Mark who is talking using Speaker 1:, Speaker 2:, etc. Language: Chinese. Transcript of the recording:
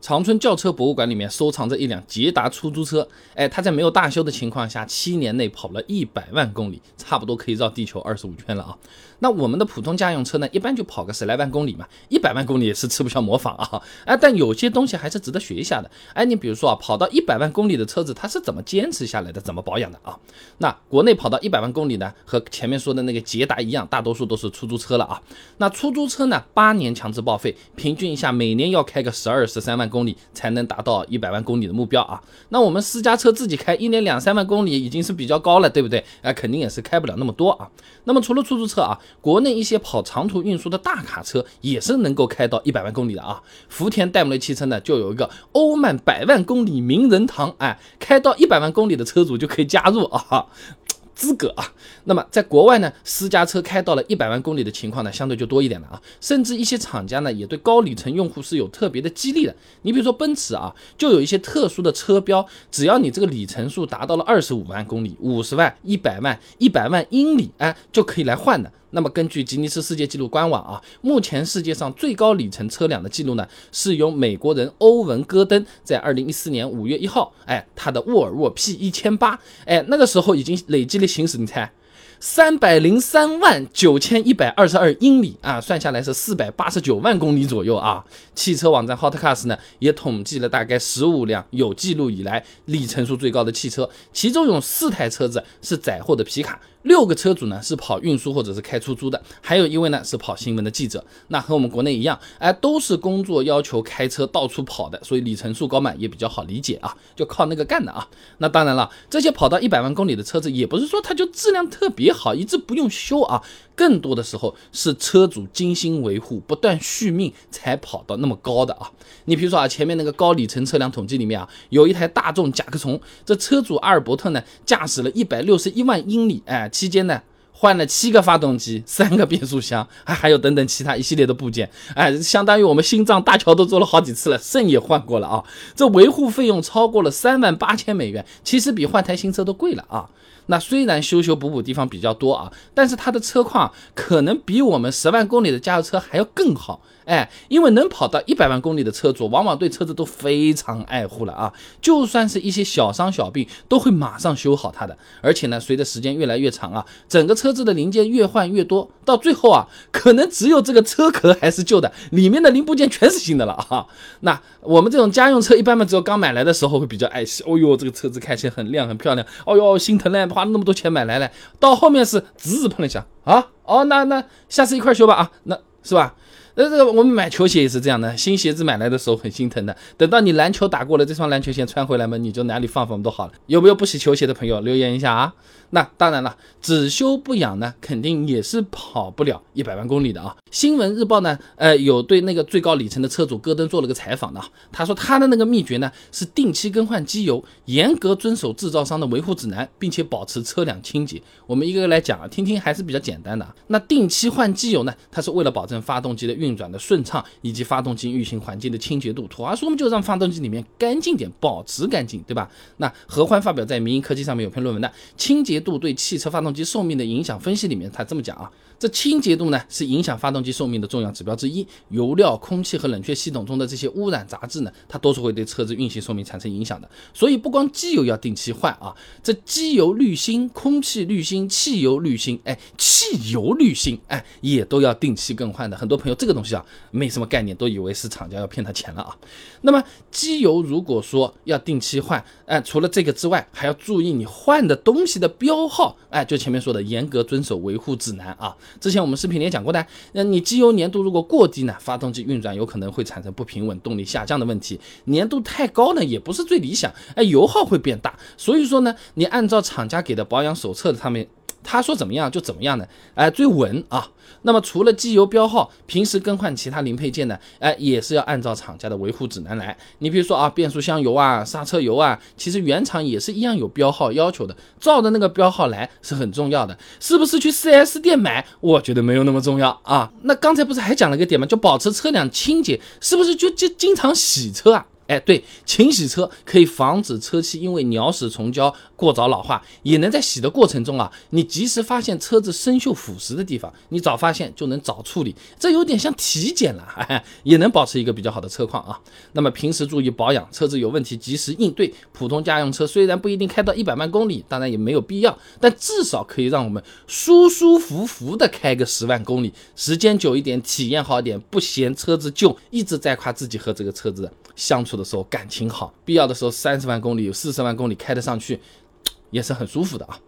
Speaker 1: 长春轿车博物馆里面收藏着一辆捷达出租车，哎，它在没有大修的情况下，七年内跑了一百万公里，差不多可以绕地球二十五圈了啊。那我们的普通家用车呢，一般就跑个十来万公里嘛，一百万公里也是吃不消模仿啊。哎，但有些东西还是值得学一下的。哎，你比如说啊，跑到一百万公里的车子，它是怎么坚持下来的，怎么保养的啊？那国内跑到一百万公里呢，和前面说的那个捷达一样，大多数都是出租车了啊。那出租车呢，八年强制报废，平均一下每年要开个十二十三万公里才能达到一百万公里的目标啊。那我们私家车自己开，一年两三万公里已经是比较高了，对不对？哎，肯定也是开不了那么多啊。那么除了出租车啊，国内一些跑长途运输的大卡车也是能够开到一百万公里的啊。福田戴姆勒汽车呢，就有一个欧曼百万公里名人堂，哎，开到一百万公里的车主就可以加入啊。资格啊，那么在国外呢，私家车开到了一百万公里的情况呢，相对就多一点了啊。甚至一些厂家呢，也对高里程用户是有特别的激励的。你比如说奔驰啊，就有一些特殊的车标，只要你这个里程数达到了二十五万公里、五十万、一百万、一百万英里，哎，就可以来换的。那么根据吉尼斯世界纪录官网啊，目前世界上最高里程车辆的记录呢，是由美国人欧文·戈登在二零一四年五月一号，哎，他的沃尔沃 P 一千八，哎，那个时候已经累计的行驶，你猜，三百零三万九千一百二十二英里啊，算下来是四百八十九万公里左右啊。汽车网站 Hotcars 呢也统计了大概十五辆有记录以来里程数最高的汽车，其中有四台车子是载货的皮卡。六个车主呢是跑运输或者是开出租的，还有一位呢是跑新闻的记者。那和我们国内一样，哎，都是工作要求开车到处跑的，所以里程数高嘛也比较好理解啊，就靠那个干的啊。那当然了，这些跑到一百万公里的车子，也不是说它就质量特别好，一直不用修啊。更多的时候是车主精心维护、不断续命才跑到那么高的啊！你比如说啊，前面那个高里程车辆统计里面啊，有一台大众甲壳虫，这车主阿尔伯特呢驾驶了一百六十一万英里，哎，期间呢换了七个发动机、三个变速箱，还还有等等其他一系列的部件，哎，相当于我们心脏大桥都做了好几次了，肾也换过了啊！这维护费用超过了三万八千美元，其实比换台新车都贵了啊！那虽然修修补补地方比较多啊，但是它的车况可能比我们十万公里的加油车还要更好。哎，因为能跑到一百万公里的车主，往往对车子都非常爱护了啊。就算是一些小伤小病，都会马上修好它的。而且呢，随着时间越来越长啊，整个车车子的零件越换越多，到最后啊，可能只有这个车壳还是旧的，里面的零部件全是新的了 啊。那我们这种家用车，一般嘛，只有刚买来的时候会比较爱惜。哦呦，这个车子看起来很亮很漂亮。哦呦，心疼嘞，花了那么多钱买来了，到后面是滋滋碰了一下啊。哦，那那下次一块修吧啊，那是吧？那这我们买球鞋也是这样的，新鞋子买来的时候很心疼的，等到你篮球打过了，这双篮球鞋穿回来嘛，你就哪里放放都好了。有没有不洗球鞋的朋友留言一下啊？那当然了，只修不养呢，肯定也是跑不了一百万公里的啊。新闻日报呢，呃，有对那个最高里程的车主戈登做了个采访的，他说他的那个秘诀呢是定期更换机油，严格遵守制造商的维护指南，并且保持车辆清洁。我们一个个来讲啊，听听还是比较简单的。那定期换机油呢，它是为了保证发动机的运运转的顺畅，以及发动机运行环境的清洁度。土话说，我们就让发动机里面干净点，保持干净，对吧？那何欢发表在民营科技上面有篇论文的清洁度对汽车发动机寿命的影响分析里面，他这么讲啊。这清洁度呢，是影响发动机寿命的重要指标之一。油料、空气和冷却系统中的这些污染杂质呢，它都是会对车子运行寿命产生影响的。所以不光机油要定期换啊，这机油滤芯、空气滤芯、汽油滤芯，哎，汽油滤芯，哎，也都要定期更换的。很多朋友这个东西啊，没什么概念，都以为是厂家要骗他钱了啊。那么机油如果说要定期换，哎，除了这个之外，还要注意你换的东西的标号，哎，就前面说的严格遵守维护指南啊。之前我们视频里也讲过的，那你机油粘度如果过低呢，发动机运转有可能会产生不平稳、动力下降的问题；粘度太高呢，也不是最理想，哎，油耗会变大。所以说呢，你按照厂家给的保养手册上面。他说怎么样就怎么样的，哎，最稳啊。那么除了机油标号，平时更换其他零配件呢，哎，也是要按照厂家的维护指南来。你比如说啊，变速箱油啊，刹车油啊，其实原厂也是一样有标号要求的，照着那个标号来是很重要的。是不是去 4S 店买？我觉得没有那么重要啊。那刚才不是还讲了一个点吗？就保持车辆清洁，是不是就就经常洗车啊？哎，对，勤洗车可以防止车漆因为鸟屎虫胶过早老化，也能在洗的过程中啊，你及时发现车子生锈腐蚀的地方，你早发现就能早处理，这有点像体检了，哎，也能保持一个比较好的车况啊。那么平时注意保养，车子有问题及时应对。普通家用车虽然不一定开到一百万公里，当然也没有必要，但至少可以让我们舒舒服服的开个十万公里，时间久一点，体验好一点，不嫌车子旧，一直在夸自己和这个车子相处。的时候感情好，必要的时候三十万公里有四十万公里开得上去，也是很舒服的啊。